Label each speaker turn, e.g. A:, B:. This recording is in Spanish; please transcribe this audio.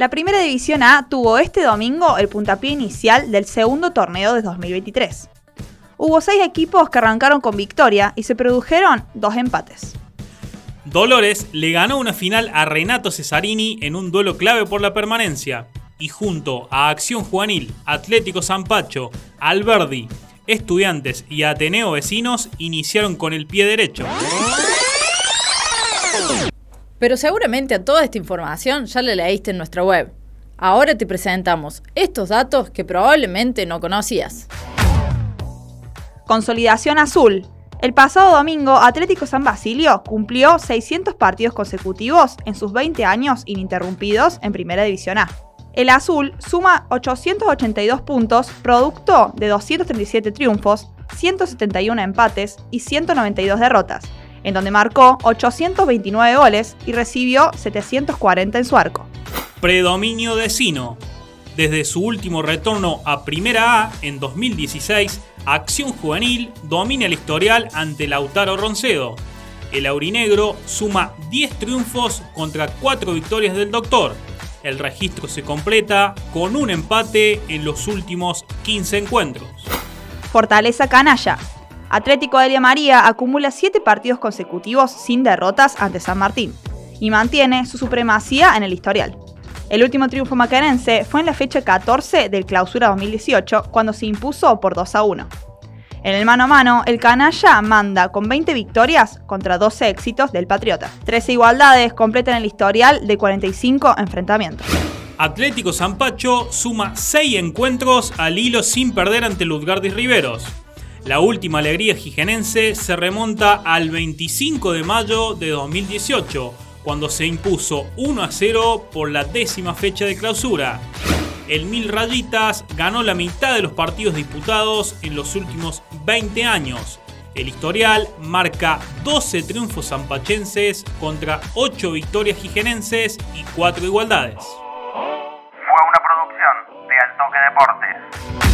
A: La primera división A tuvo este domingo el puntapié inicial del segundo torneo de 2023. Hubo seis equipos que arrancaron con victoria y se produjeron dos empates.
B: Dolores le ganó una final a Renato Cesarini en un duelo clave por la permanencia y junto a Acción Juvenil, Atlético Zampacho, Alberdi, Estudiantes y Ateneo Vecinos iniciaron con el pie derecho.
C: Pero seguramente a toda esta información ya la leíste en nuestra web. Ahora te presentamos estos datos que probablemente no conocías.
A: Consolidación Azul. El pasado domingo, Atlético San Basilio cumplió 600 partidos consecutivos en sus 20 años ininterrumpidos en Primera División A. El Azul suma 882 puntos, producto de 237 triunfos, 171 empates y 192 derrotas, en donde marcó 829 goles y recibió 740 en su arco.
B: Predominio de Sino. Desde su último retorno a Primera A en 2016, Acción Juvenil domina el historial ante Lautaro Roncedo. El aurinegro suma 10 triunfos contra 4 victorias del Doctor. El registro se completa con un empate en los últimos 15 encuentros.
A: Fortaleza Canalla. Atlético de María acumula 7 partidos consecutivos sin derrotas ante San Martín y mantiene su supremacía en el historial. El último triunfo maquerense fue en la fecha 14 del Clausura 2018, cuando se impuso por 2 a 1. En el mano a mano, el canalla manda con 20 victorias contra 12 éxitos del Patriota. 13 igualdades completan el historial de 45 enfrentamientos.
B: Atlético Zampacho suma 6 encuentros al hilo sin perder ante Luzgardis Riveros. La última alegría jigenense se remonta al 25 de mayo de 2018, cuando se impuso 1 a 0 por la décima fecha de clausura. El Mil Rayitas ganó la mitad de los partidos disputados en los últimos 20 años. El historial marca 12 triunfos zampachenses contra 8 victorias jigenenses y 4 igualdades.
D: Fue una producción de Altoque Deportes.